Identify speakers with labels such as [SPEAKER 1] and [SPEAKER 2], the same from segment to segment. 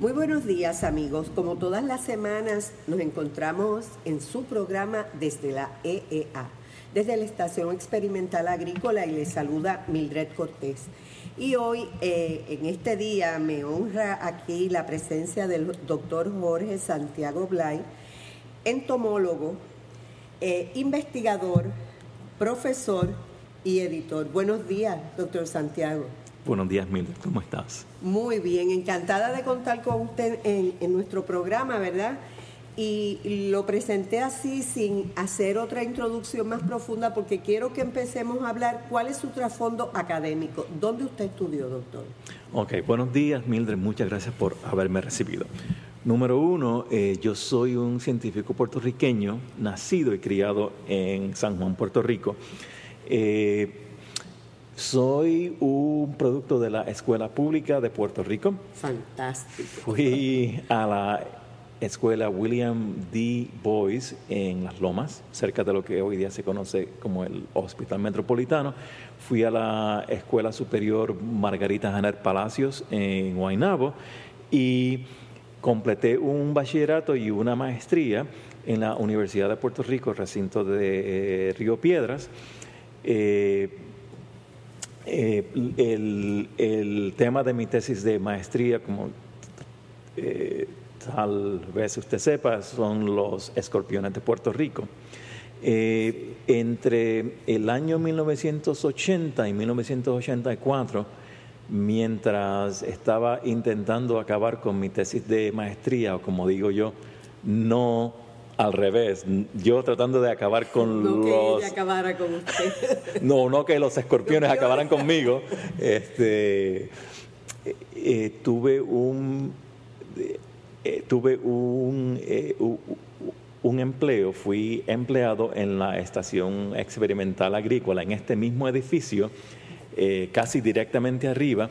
[SPEAKER 1] Muy buenos días amigos. Como todas las semanas nos encontramos en su programa desde la EEA, desde la Estación Experimental Agrícola y les saluda Mildred Cortés. Y hoy, eh, en este día, me honra aquí la presencia del doctor Jorge Santiago Blay, entomólogo, eh, investigador, profesor y editor. Buenos días, doctor Santiago.
[SPEAKER 2] Buenos días, Mildred. ¿Cómo estás?
[SPEAKER 1] Muy bien, encantada de contar con usted en, nuestro programa, ¿verdad? Y lo presenté así sin hacer otra introducción más profunda porque quiero que empecemos a hablar cuál es su trasfondo académico. ¿Dónde usted estudió, doctor?
[SPEAKER 2] Ok, buenos días, Mildred. Muchas gracias por haberme recibido. Número uno, eh, yo soy un científico puertorriqueño, nacido y criado en San Juan, Puerto Rico. Eh, soy un producto de la Escuela Pública de Puerto Rico.
[SPEAKER 1] Fantástico.
[SPEAKER 2] Fui a la escuela William D. Boyce en Las Lomas, cerca de lo que hoy día se conoce como el Hospital Metropolitano. Fui a la Escuela Superior Margarita Janer Palacios en Guaynabo y completé un bachillerato y una maestría en la Universidad de Puerto Rico, recinto de eh, Río Piedras. Eh, eh, el, tema de mi tesis de maestría, como tal vez usted sepa, son los escorpiones de Puerto Rico. Eh, entre el año 1980 y 1984, mientras estaba intentando acabar con mi tesis de maestría, o como digo yo, no al revés, yo tratando de acabar con
[SPEAKER 1] no
[SPEAKER 2] los...
[SPEAKER 1] que ella acabara con usted.
[SPEAKER 2] no, no que los escorpiones acabaran conmigo. Este, eh, tuve un... Eh, tuve un, eh, un empleo, fui empleado en la estación experimental agrícola, en este mismo edificio, casi directamente arriba,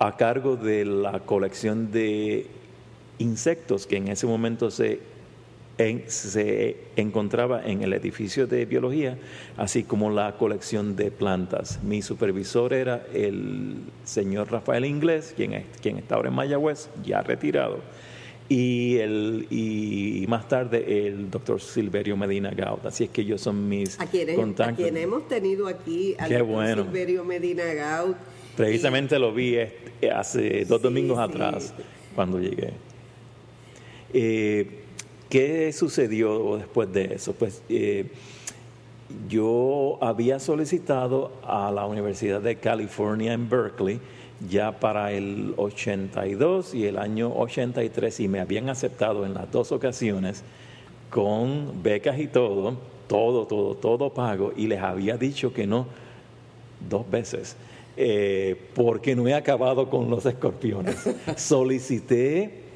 [SPEAKER 2] a cargo de la colección de insectos que en ese momento se, se encontraba en el edificio de biología, así como la colección de plantas. Mi supervisor era el señor Rafael Inglés, quien, quien está ahora en Mayagüez, ya retirado. Y, el, y más tarde el doctor Silverio Medina Gaud. Así es que ellos son mis
[SPEAKER 1] a quienes,
[SPEAKER 2] contactos.
[SPEAKER 1] A quien hemos tenido aquí, al doctor Silverio Medina Gaud.
[SPEAKER 2] Precisamente lo vi este, hace dos domingos atrás, cuando llegué. Eh, ¿Qué sucedió después de eso? Pues eh, yo había solicitado a la Universidad de California en Berkeley ya para el 82 y el año 83 y me habían aceptado en las dos ocasiones con becas y todo, todo, todo, todo pago y les había dicho que no dos veces. Eh, porque no he acabado con los escorpiones. Solicité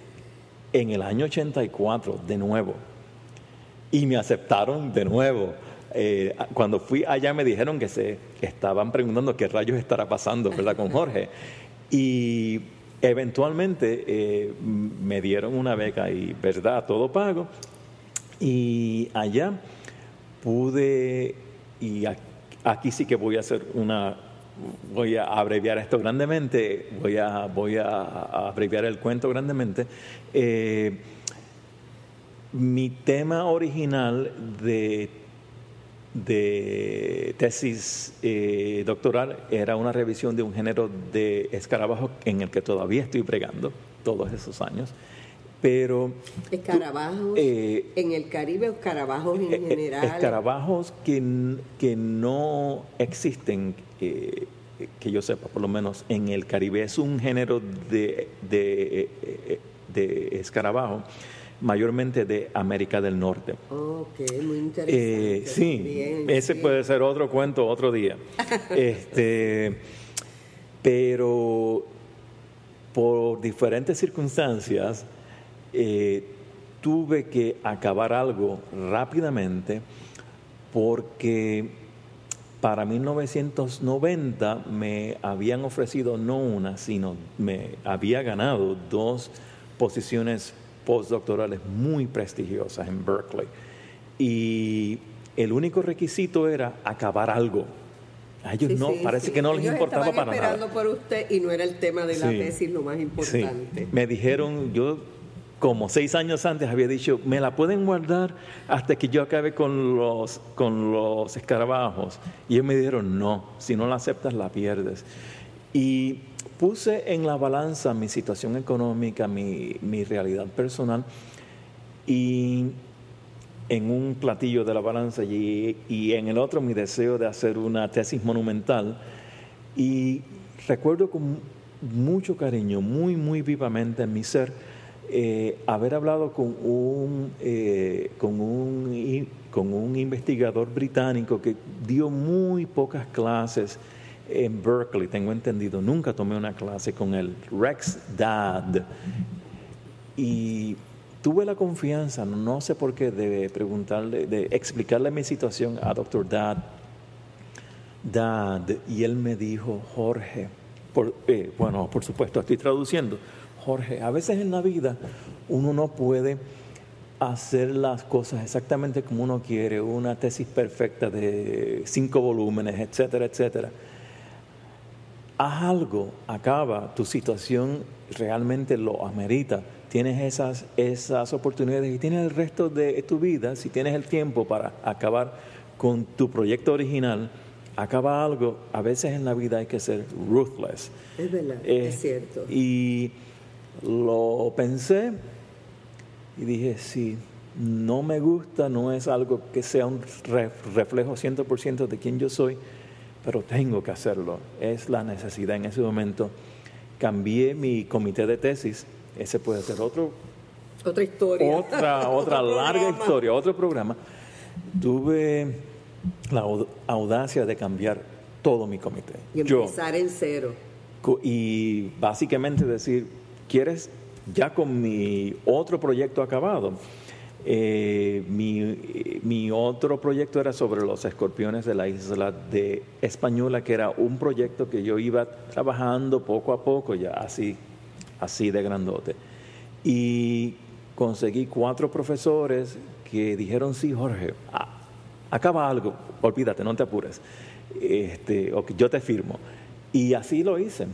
[SPEAKER 2] en el año 84 de nuevo y me aceptaron de nuevo. Eh, cuando fui allá me dijeron que se estaban preguntando qué rayos estará pasando, ¿verdad? Con Jorge. Y eventualmente eh, me dieron una beca y, ¿verdad? Todo pago. Y allá pude, y aquí sí que voy a hacer una, voy a abreviar esto grandemente, voy a, voy a, abreviar el cuento grandemente. Eh, mi tema original de, de tesis eh, doctoral era una revisión de un género de escarabajos en el que todavía estoy pregando todos esos años. Pero.
[SPEAKER 1] Escarabajos eh, en el Caribe escarabajos en general.
[SPEAKER 2] Escarabajos que, que no existen que yo sepa, por lo menos en el Caribe, es un género de, de, escarabajo mayormente de América del Norte.
[SPEAKER 1] Ok, muy interesante.
[SPEAKER 2] Eh, sí, ese puede ser otro cuento otro día. este, pero por diferentes circunstancias eh, tuve que acabar algo rápidamente porque para 1990 me habían ofrecido no una, sino me había ganado dos posiciones postdoctorales muy prestigiosas en Berkeley. Y el único requisito era acabar algo. A ellos no, parece que no les importaba para
[SPEAKER 1] nada. esperando por usted y no era el tema de la tesis lo más importante.
[SPEAKER 2] Me dijeron, yo como seis años antes había dicho, me la pueden guardar hasta que yo acabe con los, con los escarabajos. Y ellos me dijeron, no, si no la aceptas la pierdes. Y puse en la balanza mi situación económica, mi, mi realidad personal, y en un platillo de la balanza y, y, en el otro mi deseo de hacer una tesis monumental. Y recuerdo con mucho cariño, muy, muy vivamente en mi ser, eh, haber hablado con un, eh, con, un, con un investigador británico que dio muy pocas clases en Berkeley, tengo entendido, nunca tomé una clase con él, Rex Dad. Y tuve la confianza, no sé por qué, de preguntarle, de explicarle mi situación a Dr. Dad. Dad, y él me dijo, Jorge, por, eh, bueno, por supuesto, estoy traduciendo. Jorge, a veces en la vida uno no puede hacer las cosas exactamente como uno quiere, una tesis perfecta de cinco volúmenes, etcétera, etcétera. Haz algo, acaba, tu situación realmente lo amerita. Tienes esas, esas oportunidades y tienes el resto de tu vida, si tienes el tiempo para acabar con tu proyecto original, acaba algo. A veces en la vida hay que ser ruthless.
[SPEAKER 1] Es verdad, es cierto.
[SPEAKER 2] Y lo pensé y dije, si no me gusta, no es algo que sea un reflejo 100% de quien yo soy, pero tengo que hacerlo. Es la necesidad en ese momento. Cambié mi comité de tesis, ese puede ser otro...
[SPEAKER 1] Otra historia.
[SPEAKER 2] Otra, otra larga historia, otro programa. Tuve la audacia de cambiar todo mi comité.
[SPEAKER 1] Y empezar en cero.
[SPEAKER 2] Y básicamente decir, ¿quieres ya con mi otro proyecto acabado? Eh, mi, otro proyecto era sobre los escorpiones de la isla de Española, que era un proyecto que yo iba trabajando poco a poco, ya así, así de grandote. Y conseguí cuatro profesores que dijeron, sí, Jorge, acaba algo, olvídate, no te apures, este, yo te firmo. Y así lo hice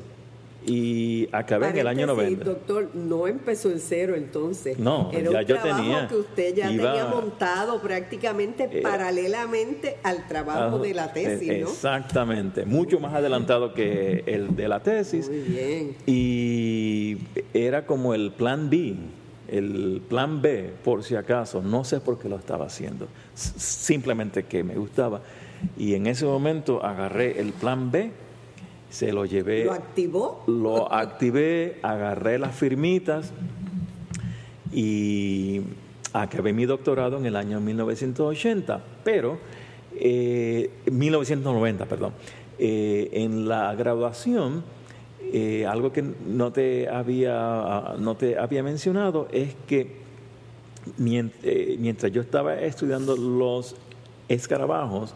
[SPEAKER 2] y acabé en el año 90.
[SPEAKER 1] doctor, no empezó en cero entonces.
[SPEAKER 2] No, Era ya un yo tenía.
[SPEAKER 1] que usted ya tenía montado prácticamente eh, paralelamente al trabajo de la tesis, ¿no?
[SPEAKER 2] Exactamente, mucho más adelantado que el de la tesis.
[SPEAKER 1] Muy bien.
[SPEAKER 2] Y era como el plan B, el plan B, por si acaso, no sé por qué lo estaba haciendo, simplemente que me gustaba. Y en ese momento agarré el plan B se lo llevé.
[SPEAKER 1] ¿Lo activó?
[SPEAKER 2] Lo activé, agarré las firmitas y acabé mi doctorado en el año 1980, pero, eh, 1990, perdón. Eh, en la graduación, eh, algo que no te, había, no te había mencionado es que eh, mientras yo estaba estudiando los escarabajos,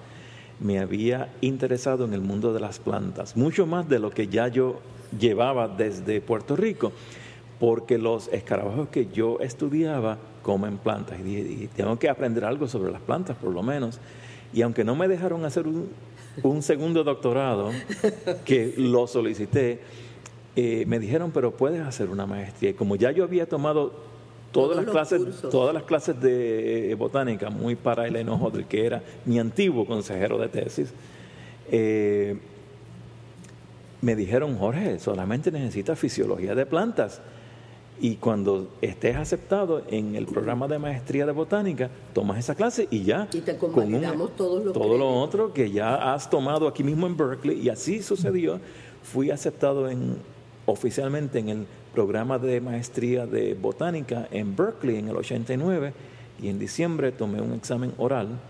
[SPEAKER 2] me había interesado en el mundo de las plantas, mucho más de lo que ya yo llevaba desde Puerto Rico, porque los escarabajos que yo estudiaba comen plantas y dije, tengo que aprender algo sobre las plantas por lo menos. Y aunque no me dejaron hacer un, segundo doctorado, que lo solicité, eh, me dijeron, pero puedes hacer una maestría. Y como ya yo había tomado todas las clases, todas las clases de botánica, muy para el enojo del que era mi antiguo consejero de tesis, eh, me dijeron, Jorge, solamente necesitas fisiología de plantas. Y cuando estés aceptado en el programa de maestría de botánica, tomas esa clase y ya.
[SPEAKER 1] Y te con todos
[SPEAKER 2] todo lo otro que ya has tomado aquí mismo en Berkeley. Y así sucedió. Fui aceptado en, oficialmente en el programa de maestría de botánica en Berkeley en el 89 y en diciembre tomé un examen oral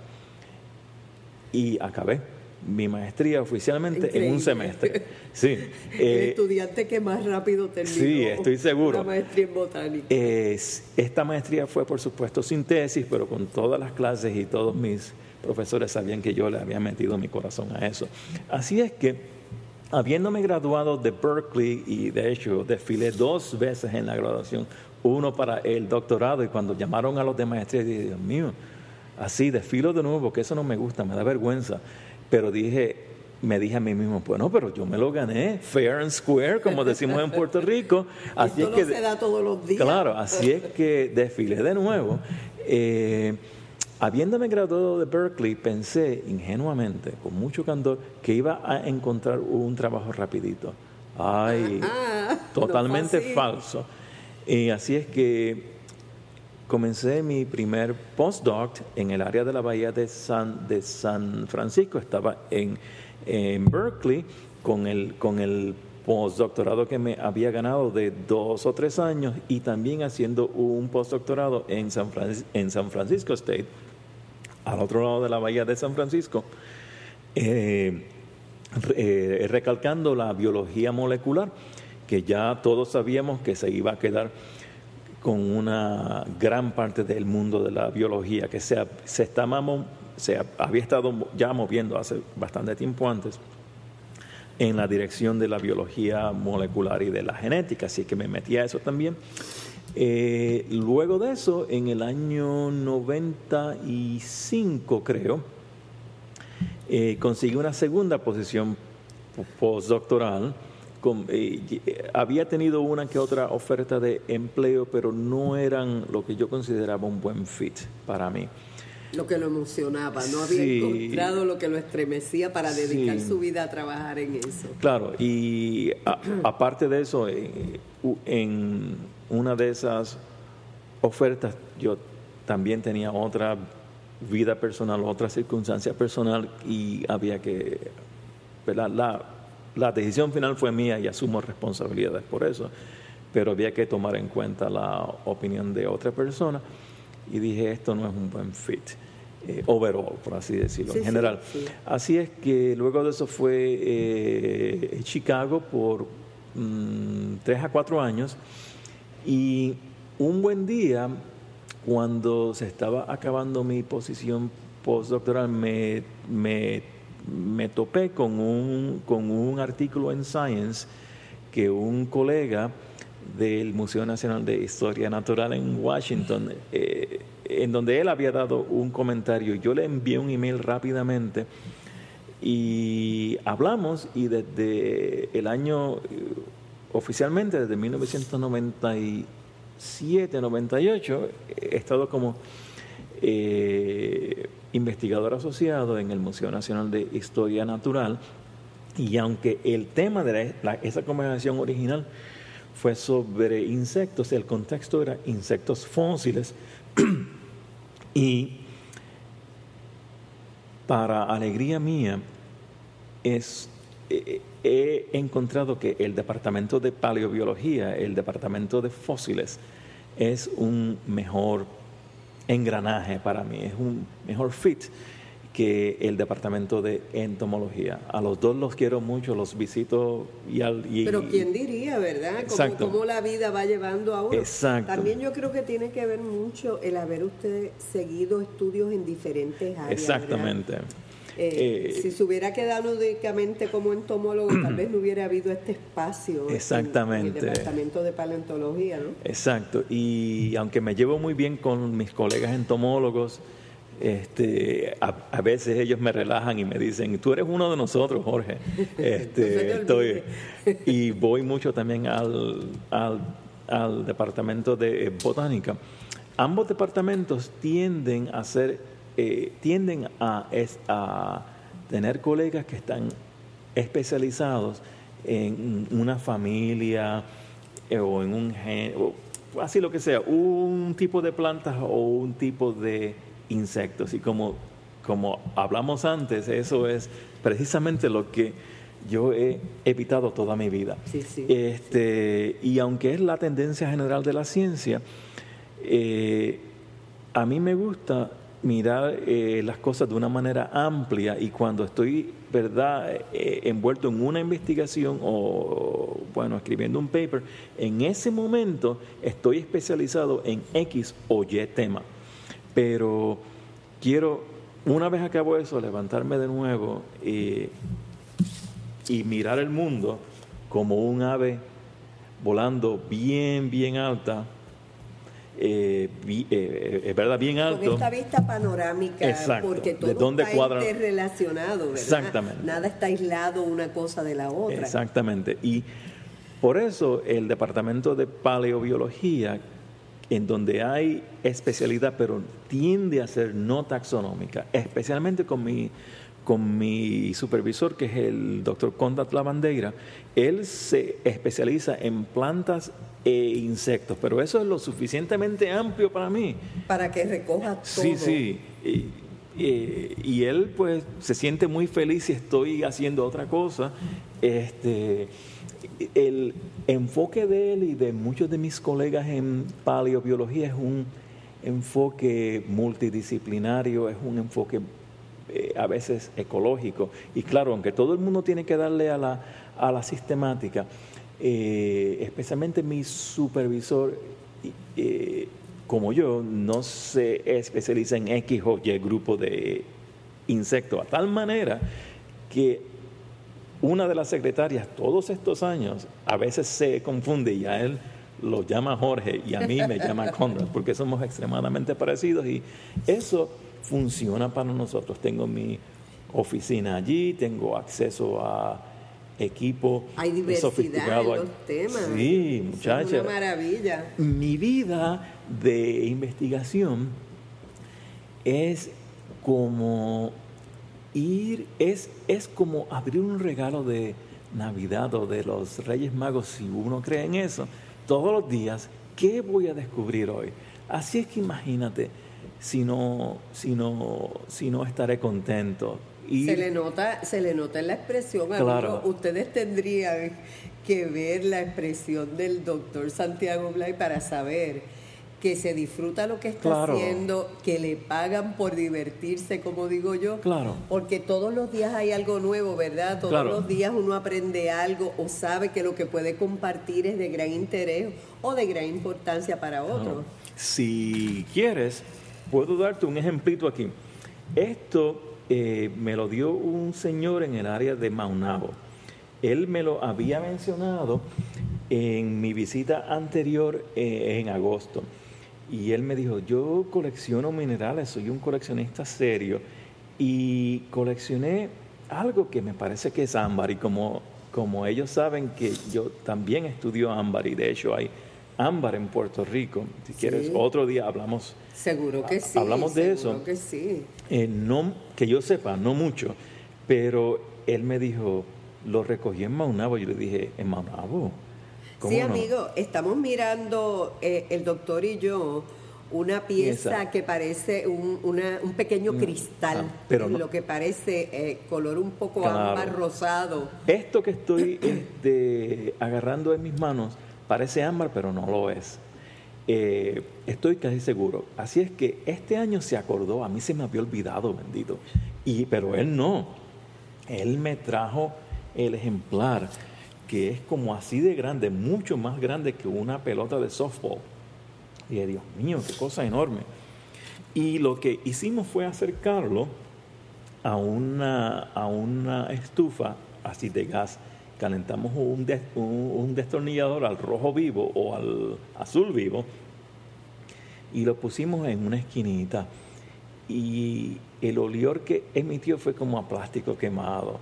[SPEAKER 2] y acabé mi maestría oficialmente en un semestre. Sí.
[SPEAKER 1] el eh, estudiante que más rápido terminó.
[SPEAKER 2] Sí, estoy seguro.
[SPEAKER 1] La maestría en botánica.
[SPEAKER 2] esta maestría fue, por supuesto, sin tesis, pero con todas las clases y todos mis profesores sabían que yo le había metido mi corazón a eso. Así es que, habiéndome graduado de Berkeley y de hecho desfilé dos veces en la graduación, uno para el doctorado y cuando llamaron a los de maestría dije, Dios mío, así desfilo de nuevo porque eso no me gusta, me da vergüenza. Pero dije, me dije a mí mismo, bueno, pero yo me lo gané, fair and square, como decimos en Puerto Rico.
[SPEAKER 1] Así es que, se da todos los días.
[SPEAKER 2] Claro, así es que desfilé de nuevo. Eh, habiéndome graduado de Berkeley, pensé ingenuamente, con mucho candor, que iba a encontrar un trabajo rapidito. Ay, ah, totalmente falso. Y así es que comencé mi primer postdoc en el área de la bahía de San, de San Francisco. Estaba en, en Berkeley con el, con el postdoctorado que me había ganado de dos o tres años y también haciendo un postdoctorado en San, en San Francisco State, al otro lado de la bahía de San Francisco, eh, eh, recalcando la biología molecular, que ya todos sabíamos que se iba a quedar con una gran parte del mundo de la biología que se, se, se había estado ya moviendo hace bastante tiempo antes en la dirección de la biología molecular y de la genética, así que me metí a eso también. Eh, luego de eso, en el año 95 creo, eh, conseguí una segunda posición postdoctoral eh, había tenido una que otra oferta de empleo, pero no eran lo que yo consideraba un buen fit para mí.
[SPEAKER 1] Lo que lo emocionaba, no había encontrado lo que lo estremecía para dedicar su vida a trabajar en eso.
[SPEAKER 2] Claro, y aparte de eso, eh, en una de esas ofertas yo también tenía otra vida personal, otra circunstancia personal y había que, La, la decisión final fue mía y asumo responsabilidades por eso, pero había que tomar en cuenta la opinión de otra persona y dije, esto no es un buen fit. Eh, overall, por así decirlo, en general. Así es que luego de eso fue eh, Chicago por mm, tres a cuatro años y un buen día, cuando se estaba acabando mi posición postdoctoral, me, me me topé con un, con un artículo en Science que un colega del Museo Nacional de Historia Natural en Washington, eh, en donde él había dado un comentario. Yo le envié un email rápidamente y hablamos y desde el año, oficialmente desde 1997, 98, he estado como... Eh, investigador asociado en el Museo Nacional de Historia Natural. Y aunque el tema de esa conversación original fue sobre insectos, el contexto era insectos fósiles. Y para alegría mía es he encontrado que el departamento de paleobiología, el departamento de fósiles, es un mejor engranaje para mí, es un mejor fit que el departamento de entomología. A los dos los quiero mucho, los visito y al...
[SPEAKER 1] Pero quién diría, ¿verdad? Cómo, la vida va llevando a uno.
[SPEAKER 2] Exacto.
[SPEAKER 1] También yo creo que tiene que ver mucho el haber usted seguido estudios en diferentes áreas.
[SPEAKER 2] Exactamente.
[SPEAKER 1] Eh, eh, si se hubiera quedado únicamente como entomólogo, tal vez no hubiera habido este espacio
[SPEAKER 2] exactamente.
[SPEAKER 1] En, el departamento de paleontología, ¿no?
[SPEAKER 2] Exacto. Y aunque me llevo muy bien con mis colegas entomólogos, este, a, veces ellos me relajan y me dicen, tú eres uno de nosotros, Jorge. Este, estoy, y voy mucho también al, al, al departamento de botánica. Ambos departamentos tienden a ser eh, tienden a, a tener colegas que están especializados en una familia eh, o en un género, así lo que sea, un tipo de plantas o un tipo de insectos. Y como, como hablamos antes, eso es precisamente lo que yo he evitado toda mi vida. este, Y aunque es la tendencia general de la ciencia, eh, a mí me gusta mirar eh, las cosas de una manera amplia y cuando estoy, ¿verdad?, eh, envuelto en una investigación o, bueno, escribiendo un paper, en ese momento estoy especializado en X o Y tema. Pero quiero una vez acabo eso, levantarme de nuevo y, y mirar el mundo como un ave volando bien, bien alta, eh, eh, eh, es verdad, bien alto.
[SPEAKER 1] Con esta vista panorámica, porque todo
[SPEAKER 2] ¿De dónde
[SPEAKER 1] está
[SPEAKER 2] cuadra?
[SPEAKER 1] interrelacionado, ¿verdad?
[SPEAKER 2] Exactamente.
[SPEAKER 1] Nada está aislado una cosa de la otra.
[SPEAKER 2] Exactamente. Y por eso el departamento de paleobiología, en donde hay especialidad, pero tiende a ser no taxonómica, especialmente con mi, con mi supervisor, que es el doctor Condat Lavandeira, él se especializa en plantas e insectos, pero eso es lo suficientemente amplio para mí.
[SPEAKER 1] Para que recoja todo.
[SPEAKER 2] Sí, sí. Y, y- y él pues se siente muy feliz si estoy haciendo otra cosa. Este, el enfoque de él y de muchos de mis colegas en paleobiología es un enfoque multidisciplinario, es un enfoque eh, a veces ecológico. Y claro, aunque todo el mundo tiene que darle a la, a la sistemática, eh, especialmente mi supervisor, eh, como yo, no se especializa en X o Y grupo de insectos, a tal manera que una de las secretarias todos estos años a veces se confunde y a él lo llama Jorge y a mí me llama Conrad porque somos extremadamente parecidos y eso funciona para nosotros. Tengo mi oficina allí, tengo acceso a equipo
[SPEAKER 1] Hay diversidad
[SPEAKER 2] sofisticado.
[SPEAKER 1] en los temas.
[SPEAKER 2] Sí,
[SPEAKER 1] es
[SPEAKER 2] muchacha.
[SPEAKER 1] una maravilla.
[SPEAKER 2] Mi vida de investigación es como ir, es, es como abrir un regalo de Navidad o de los Reyes Magos, si uno cree en eso, todos los días, ¿qué voy a descubrir hoy? Así es que imagínate, si no, si no, si no estaré contento.
[SPEAKER 1] Se le nota, se le nota en la expresión,
[SPEAKER 2] Claro.
[SPEAKER 1] amigo. Ustedes tendrían que ver la expresión del doctor Santiago Blay para saber que se disfruta lo que está
[SPEAKER 2] Claro.
[SPEAKER 1] haciendo, que le pagan por divertirse, como digo yo.
[SPEAKER 2] Claro.
[SPEAKER 1] Porque todos los días hay algo nuevo, ¿verdad? Todos
[SPEAKER 2] Claro.
[SPEAKER 1] los días uno aprende algo o sabe que lo que puede compartir es de gran interés o de gran importancia para otros.
[SPEAKER 2] Si quieres, puedo darte un ejemplito aquí. Esto eh, me lo dio un señor en el área de Maunabo. Él me lo había mencionado en mi visita anterior eh, en agosto. Y él me dijo, yo colecciono minerales, soy un coleccionista serio. Y coleccioné algo que me parece que es ámbar. Y como, como ellos saben que yo también estudio ámbar, y de hecho hay ámbar en Puerto Rico. Si quieres, otro día hablamos
[SPEAKER 1] Seguro que sí.
[SPEAKER 2] Hablamos de
[SPEAKER 1] seguro
[SPEAKER 2] eso.
[SPEAKER 1] que sí.
[SPEAKER 2] eh, no, que yo sepa, no mucho, pero él me dijo, lo recogí en Maunabo. Yo le dije, ¿en Maunabo? ¿Cómo
[SPEAKER 1] Sí,
[SPEAKER 2] no?".
[SPEAKER 1] amigo, estamos mirando eh, el doctor y yo una pieza que parece un, una- un pequeño cristal,
[SPEAKER 2] ah, pero
[SPEAKER 1] en
[SPEAKER 2] no-
[SPEAKER 1] lo que parece eh, color un poco
[SPEAKER 2] Claro.
[SPEAKER 1] ámbar rosado.
[SPEAKER 2] Esto que estoy este, agarrando en mis manos parece ámbar, pero no lo es. Eh, estoy casi seguro. Así es que este año se acordó, a mí se me había olvidado, bendito. Y, pero él no. Él me trajo el ejemplar, que es como así de grande, mucho más grande que una pelota de softball. Y Dios mío, qué cosa enorme. Y lo que hicimos fue acercarlo a una, a una estufa así de gas. Calentamos un, des- un, un destornillador al rojo vivo o al azul vivo y lo pusimos en una esquinita. Y el olor que emitió fue como a plástico quemado.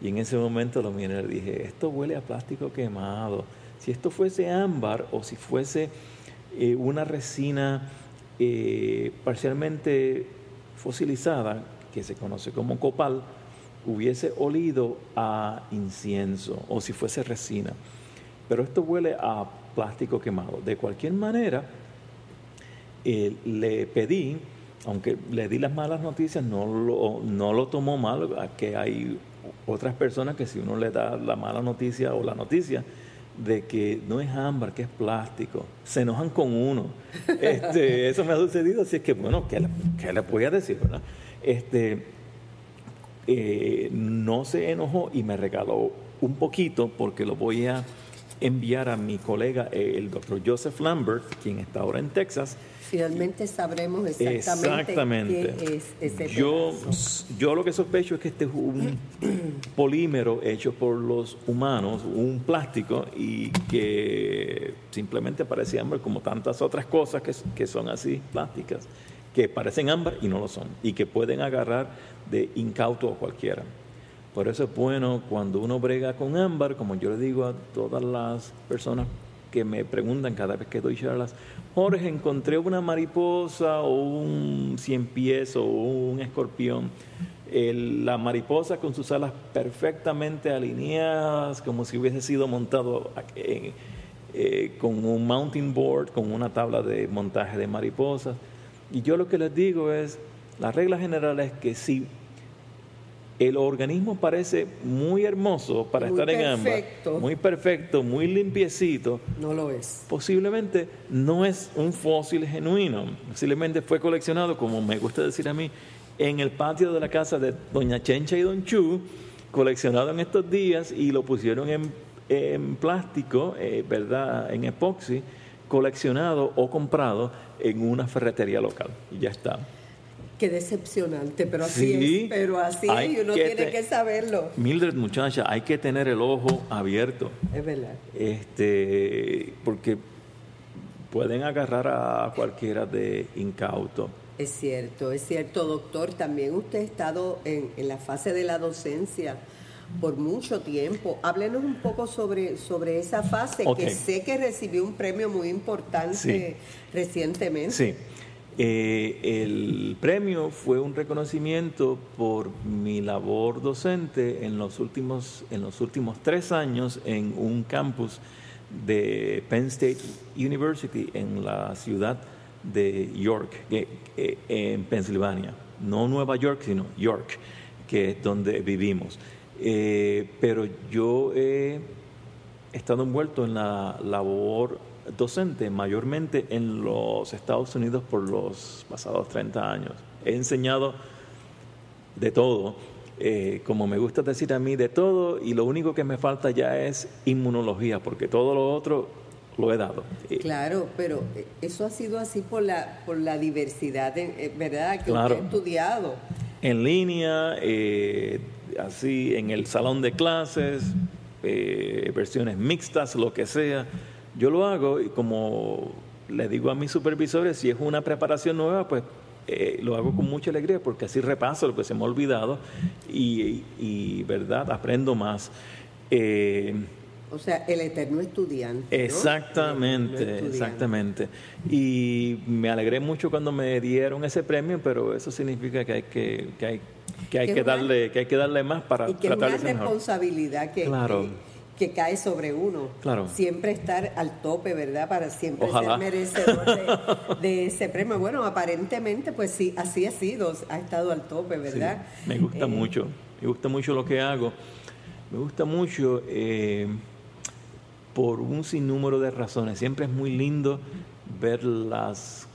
[SPEAKER 2] Y en ese momento lo miré y dije, esto huele a plástico quemado. Si esto fuese ámbar o si fuese eh, una resina eh, parcialmente fosilizada, que se conoce como copal, hubiese olido a incienso o si fuese resina. Pero esto huele a plástico quemado. De cualquier manera, eh, le pedí, aunque le di las malas noticias, no lo, no lo tomó mal, que hay otras personas que si uno le da la mala noticia o la noticia de que no es ámbar, que es plástico, se enojan con uno. Este, eso me ha sucedido, así es que bueno, ¿qué le, qué le voy a decir? verdad? Este, eh, no se enojó y me regaló un poquito porque lo voy a enviar a mi colega, eh, el doctor Joseph Lambert, quien está ahora en Texas.
[SPEAKER 1] Finalmente sabremos exactamente, qué es ese
[SPEAKER 2] yo, yo lo que sospecho es que este es un polímero hecho por los humanos, un plástico, y que simplemente parece ámbar como tantas otras cosas que, que son así, plásticas, que parecen ámbar y no lo son, y que pueden agarrar de incauto a cualquiera. Por eso es bueno cuando uno brega con ámbar, como yo le digo a todas las personas que me preguntan cada vez que doy charlas, Jorge, encontré una mariposa o un cien pies o un escorpión. la mariposa con sus alas perfectamente alineadas, como si hubiese sido montado eh, con un mounting board, con una tabla de montaje de mariposas. Y yo lo que les digo es, la regla general es que si el organismo parece muy hermoso para estar en ambas, muy perfecto, muy limpiecito.
[SPEAKER 1] No lo es.
[SPEAKER 2] Posiblemente no es un fósil genuino, posiblemente fue coleccionado, como me gusta decir a mí, en el patio de la casa de Doña Chencha y Don Chu, coleccionado en estos días y lo pusieron en, plástico, eh, ¿verdad? En epoxi, coleccionado o comprado en una ferretería local. Y ya está.
[SPEAKER 1] Qué decepcionante, pero así es. Pero así y uno tiene que saberlo.
[SPEAKER 2] Mildred, muchacha, hay que tener el ojo abierto.
[SPEAKER 1] Es verdad.
[SPEAKER 2] Este, porque pueden agarrar a cualquiera de incauto.
[SPEAKER 1] Es cierto, es cierto, doctor. También usted ha estado en, la fase de la docencia por mucho tiempo. Háblenos un poco sobre, sobre esa fase, que sé que recibió un premio muy importante recientemente.
[SPEAKER 2] Sí. Eh, el premio fue un reconocimiento por mi labor docente en los últimos, en los últimos tres años en un campus de Penn State University en la ciudad de York, en Pensilvania. No Nueva York, sino York, que es donde vivimos. Eh, pero yo he estado envuelto en la labor docente mayormente en los Estados Unidos por los pasados 30 años. He enseñado de todo, eh, como me gusta decir a mí, de todo, y lo único que me falta ya es inmunología, porque todo lo otro lo he dado.
[SPEAKER 1] Eh, claro, pero eso ha sido así por la, por la diversidad, eh, ¿verdad? Que he estudiado.
[SPEAKER 2] En línea, así en el salón de clases, versiones mixtas, lo que sea. Yo lo hago y como le digo a mis supervisores, si es una preparación nueva, pues eh, lo hago con mucha alegría porque así repaso lo que se me ha olvidado y, ¿verdad? Aprendo más.
[SPEAKER 1] Eh, o sea, el eterno estudiante.
[SPEAKER 2] Exactamente, exactamente. Y me alegré mucho cuando me dieron ese premio, pero eso significa que hay que, que hay que, hay que, darle que hay que darle más para
[SPEAKER 1] y que es una responsabilidad que, claro que cae sobre uno.
[SPEAKER 2] Claro.
[SPEAKER 1] Siempre estar al tope, ¿verdad? Para siempre ser merecedor de, ese premio. Bueno, aparentemente, pues sí, así ha sido, ha estado al tope, ¿verdad?
[SPEAKER 2] me gusta eh, mucho, me gusta mucho lo que hago. Me gusta mucho eh, por un sinnúmero de razones. Siempre es muy lindo ver las,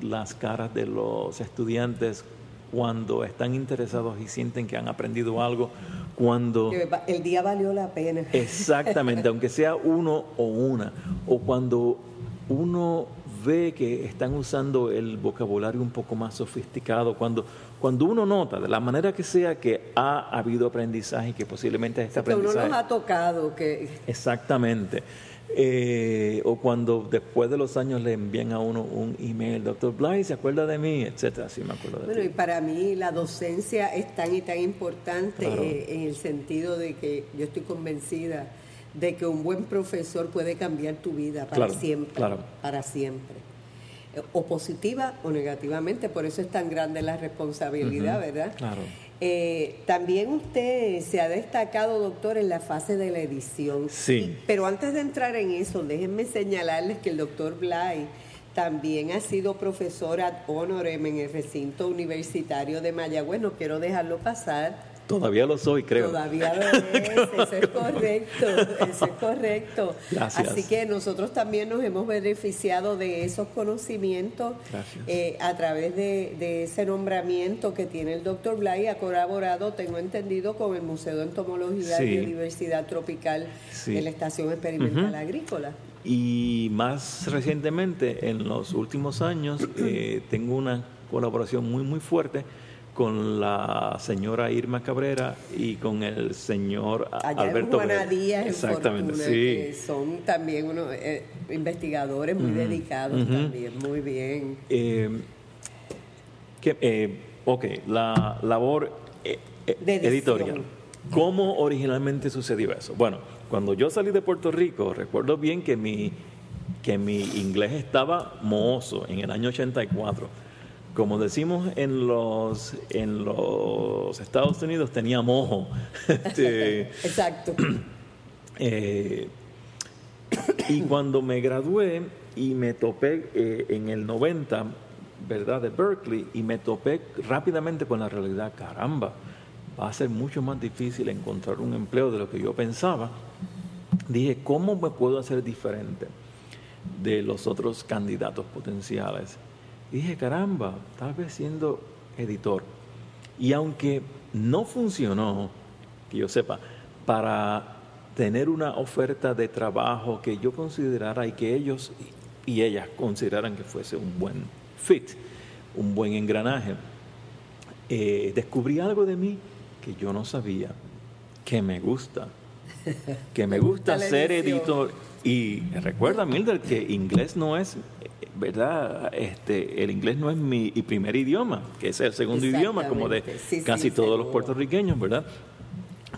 [SPEAKER 2] las caras de los estudiantes cuando están interesados y sienten que han aprendido algo, cuando...
[SPEAKER 1] El día valió la pena.
[SPEAKER 2] Exactamente, aunque sea uno o una, o cuando uno ve que están usando el vocabulario un poco más sofisticado, cuando, cuando uno nota, de la manera que sea, que ha habido aprendizaje y que posiblemente este aprendizaje...
[SPEAKER 1] Que uno nos ha tocado, que...
[SPEAKER 2] Exactamente. Eh, o cuando después de los años le envían a uno un email, doctor Bly, ¿se acuerda de mí? Etcétera, sí me acuerdo de
[SPEAKER 1] Bueno, y para mí la docencia es tan y tan importante eh, en el sentido de que yo estoy convencida de que un buen profesor puede cambiar tu vida para siempre.
[SPEAKER 2] Claro.
[SPEAKER 1] Para siempre o positiva o negativamente, por eso es tan grande la responsabilidad, ¿verdad?
[SPEAKER 2] Claro.
[SPEAKER 1] Eh, también usted se ha destacado, doctor, en la fase de la edición.
[SPEAKER 2] Sí.
[SPEAKER 1] pero antes de entrar en eso, déjenme señalarles que el doctor Blay también ha sido profesor ad honorem en el recinto universitario de Mayagüez. No quiero dejarlo pasar
[SPEAKER 2] Todavía lo soy, creo.
[SPEAKER 1] Todavía lo es, eso es correcto, eso es correcto.
[SPEAKER 2] Gracias.
[SPEAKER 1] Así que nosotros también nos hemos beneficiado de esos conocimientos eh, a través de, ese nombramiento que tiene el doctor Blay, ha colaborado, tengo entendido, con el Museo de Entomología y Biodiversidad Tropical de la Estación Experimental Agrícola.
[SPEAKER 2] Y más recientemente, en los últimos años, eh, tengo una colaboración muy, muy fuerte con la señora Irma Cabrera y con el señor Alberto
[SPEAKER 1] en Díaz Exactamente, sí. que son también unos eh, investigadores muy dedicados también, muy bien.
[SPEAKER 2] Eh, eh, ok, la labor editorial. ¿Cómo originalmente sucedió eso? Bueno, cuando yo salí de Puerto Rico, recuerdo bien que mi, que mi inglés estaba mohoso en el año 84 como decimos en los, en los Estados Unidos, tenía mojo.
[SPEAKER 1] Este, Exacto.
[SPEAKER 2] Eh, y cuando me gradué y me topé eh, en el 90, ¿verdad?, de Berkeley, y me topé rápidamente con la realidad, caramba, va a ser mucho más difícil encontrar un empleo de lo que yo pensaba. Dije, ¿cómo me puedo hacer diferente de los otros candidatos potenciales? Dije, caramba, tal vez siendo editor. Y aunque no funcionó, que yo sepa, para tener una oferta de trabajo que yo considerara y que ellos y ellas consideraran que fuese un buen fit, un buen engranaje, eh, descubrí algo de mí que yo no sabía, que me gusta, que me gusta ser editor. Y recuerda, Mildred, que inglés no es ¿verdad? Este, el inglés no es mi primer idioma, que es el segundo idioma, como de casi todos los puertorriqueños, ¿verdad?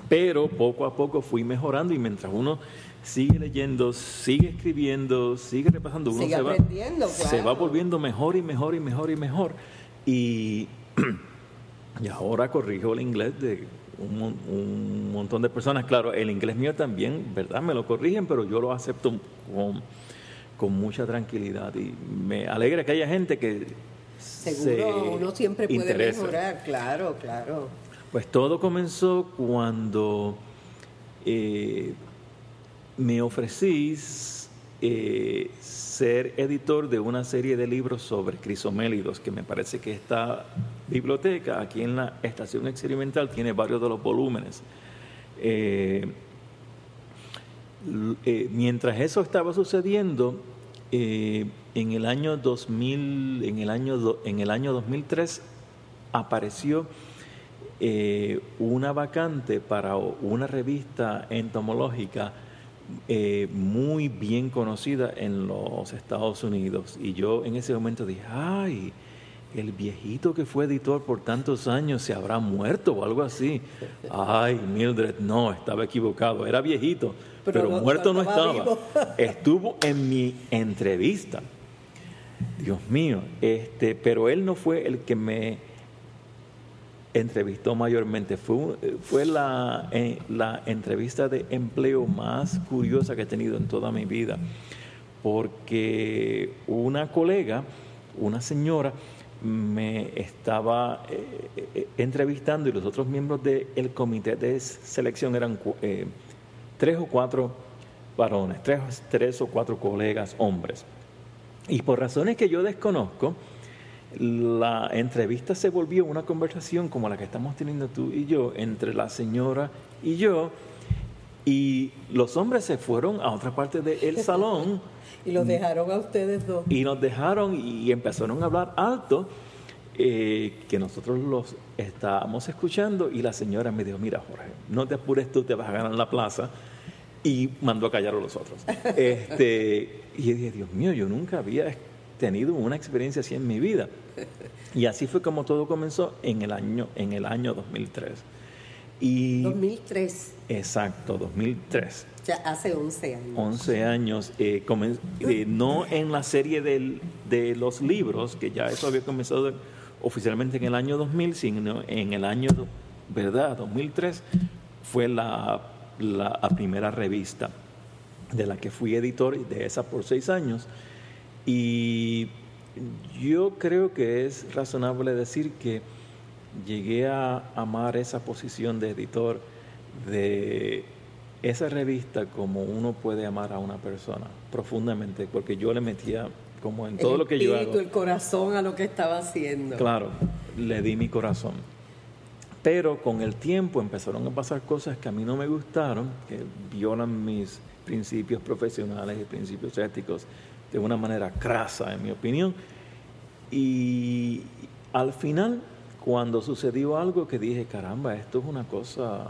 [SPEAKER 2] Pero poco a poco fui mejorando y mientras uno sigue leyendo, sigue escribiendo, sigue repasando, uno se, va, se va volviendo mejor y mejor y mejor y mejor. Y, y ahora corrijo el inglés de un, un, montón de personas. Claro, el inglés mío también, ¿verdad? Me lo corrigen, pero yo lo acepto con con mucha tranquilidad y me alegra que haya gente que
[SPEAKER 1] seguro uno siempre puede mejorar claro claro
[SPEAKER 2] pues todo comenzó cuando eh, me ofrecí eh, ser editor de una serie de libros sobre crisomélidos que me parece que esta biblioteca aquí en la estación experimental tiene varios de los volúmenes eh, eh, mientras eso estaba sucediendo, eh, en el año 2000, en el año, en el año 2003 apareció una vacante para una revista entomológica muy bien conocida en los Estados Unidos. Y yo en ese momento dije, ay, el viejito que fue editor por tantos años se habrá muerto o algo así. Ay, Mildred, no, estaba equivocado, era viejito, pero, muerto no estaba. Estuvo en mi entrevista. Dios mío, este, pero él no fue el que me entrevistó mayormente. Fue, fue la, eh, la entrevista de empleo más curiosa que he tenido en toda mi vida, porque una colega, una señora, me estaba eh, eh, entrevistando y los otros miembros del comité de selección eran eh, tres o cuatro varones, tres, tres o cuatro colegas hombres. Y por razones que yo desconozco, la entrevista se volvió una conversación como la que estamos teniendo tú y yo, entre la señora y yo, y los hombres se fueron a otra parte del salón
[SPEAKER 1] y los dejaron a ustedes dos.
[SPEAKER 2] Y nos dejaron y empezaron a hablar alto, eh, que nosotros los estábamos escuchando y la señora me dijo, mira Jorge, no te apures tú, te vas a ganar la plaza. Y mandó a callar a los otros. este, y yo dije, Dios mío, yo nunca había tenido una experiencia así en mi vida. Y así fue como todo comenzó en el año, en el año 2003.
[SPEAKER 1] Y, 2003.
[SPEAKER 2] Exacto, 2003
[SPEAKER 1] hace 11 años.
[SPEAKER 2] 11 años. Eh, eh, no en la serie de los libros, que ya eso había comenzado oficialmente en el año 2000, sino en el año, ¿verdad? 2003 fue la, la, primera revista de la que fui editor de esa por seis años. Y yo creo que es razonable decir que llegué a amar esa posición de editor de esa revista como uno puede amar a una persona profundamente, porque yo le metía como en todo lo que yo hago.
[SPEAKER 1] el corazón a lo que estaba haciendo.
[SPEAKER 2] Claro, le di mi corazón. Pero con el tiempo empezaron a pasar cosas que a mí no me gustaron, que violan mis principios profesionales y principios éticos de una manera crasa, en mi opinión. Y al final, cuando sucedió algo que dije, caramba, esto es una cosa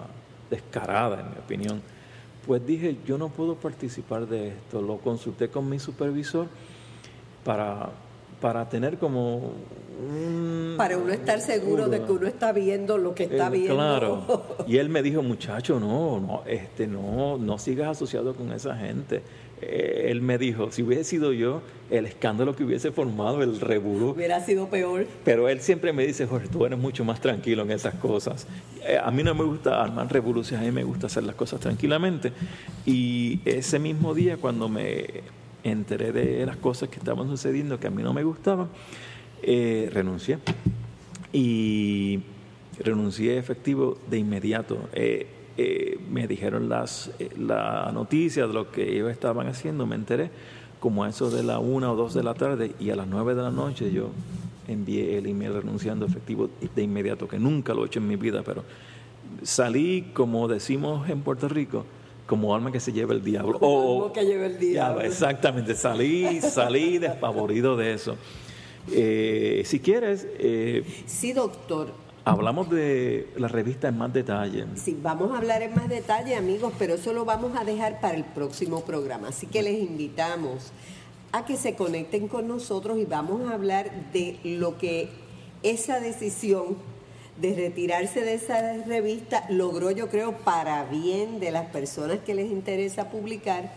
[SPEAKER 2] descarada, en mi opinión, pues dije, yo no puedo participar de esto. Lo consulté con mi supervisor para, para tener como
[SPEAKER 1] para uno estar seguro de que uno está viendo lo que está viendo.
[SPEAKER 2] Claro. Y él me dijo, muchacho, no, no, este, no, no sigas asociado con esa gente. Eh, él me dijo, si hubiese sido yo, el escándalo que hubiese formado, el revuelo.
[SPEAKER 1] Hubiera sido peor.
[SPEAKER 2] Pero él siempre me dice, Jorge, tú eres mucho más tranquilo en esas cosas. Eh, a mí no me gusta armar revoluciones, a mí me gusta hacer las cosas tranquilamente. Y ese mismo día, cuando me enteré de las cosas que estaban sucediendo que a mí no me gustaban, eh, renuncié. Y renuncié efectivo de inmediato. Eh, eh, me dijeron las, la noticia de lo que ellos estaban haciendo, me enteré como a eso de la una o dos de la tarde y a las nueve de la noche yo envié el email renunciando efectivo de inmediato, que nunca lo he hecho en mi vida, pero salí, como decimos en Puerto Rico, como alma que se lleva el diablo.
[SPEAKER 1] Como alma que lleva el diablo.
[SPEAKER 2] exactamente, salí, salí despavorido de eso. Eh, si quieres... Eh,
[SPEAKER 1] sí, doctor.
[SPEAKER 2] Hablamos de la revista en más detalle.
[SPEAKER 1] Sí, vamos a hablar en más detalle, amigos, pero eso lo vamos a dejar para el próximo programa. Así que les invitamos a que se conecten con nosotros y vamos a hablar de lo que esa decisión de retirarse de esa revista logró, yo creo, para bien de las personas que les interesa publicar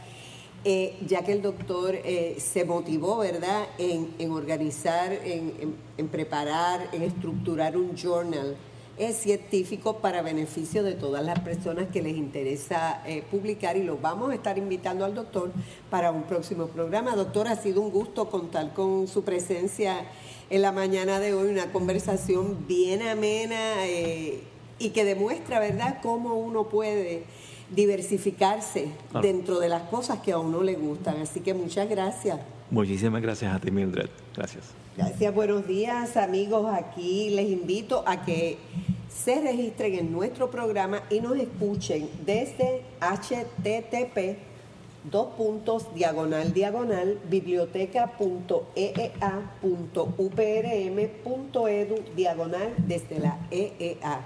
[SPEAKER 1] eh, ya que el doctor eh, se motivó, ¿verdad?, en, organizar, en, preparar, en estructurar un journal científico para beneficio de todas las personas que les interesa eh, publicar y los vamos a estar invitando al doctor para un próximo programa. Doctor, ha sido un gusto contar con su presencia en la mañana de hoy, una conversación bien amena y que demuestra, ¿verdad?, cómo uno puede diversificarse dentro de las cosas que a uno le gustan. Así que muchas gracias.
[SPEAKER 2] Muchísimas gracias a ti, Mildred. Gracias.
[SPEAKER 1] Gracias, buenos días amigos. Aquí les invito a que se registren en nuestro programa y nos escuchen desde http dos puntos diagonal diagonal biblioteca.eea.uprm.edu diagonal desde la EEA.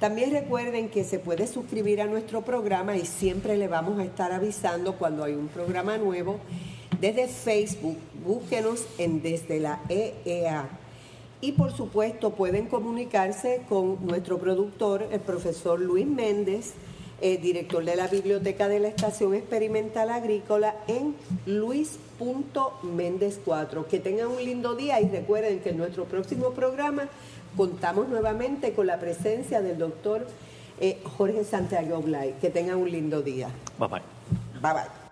[SPEAKER 1] También recuerden que se puede suscribir a nuestro programa y siempre le vamos a estar avisando cuando hay un programa nuevo. Desde Facebook, búsquenos en Desde la EEA. Y por supuesto pueden comunicarse con nuestro productor, el profesor Luis Méndez, eh, director de la Biblioteca de la Estación Experimental Agrícola, en luis.méndez4. Que tengan un lindo día y recuerden que en nuestro próximo programa contamos nuevamente con la presencia del doctor eh, Jorge Santiago Blay. Que tengan un lindo día.
[SPEAKER 2] Bye bye.
[SPEAKER 1] Bye bye.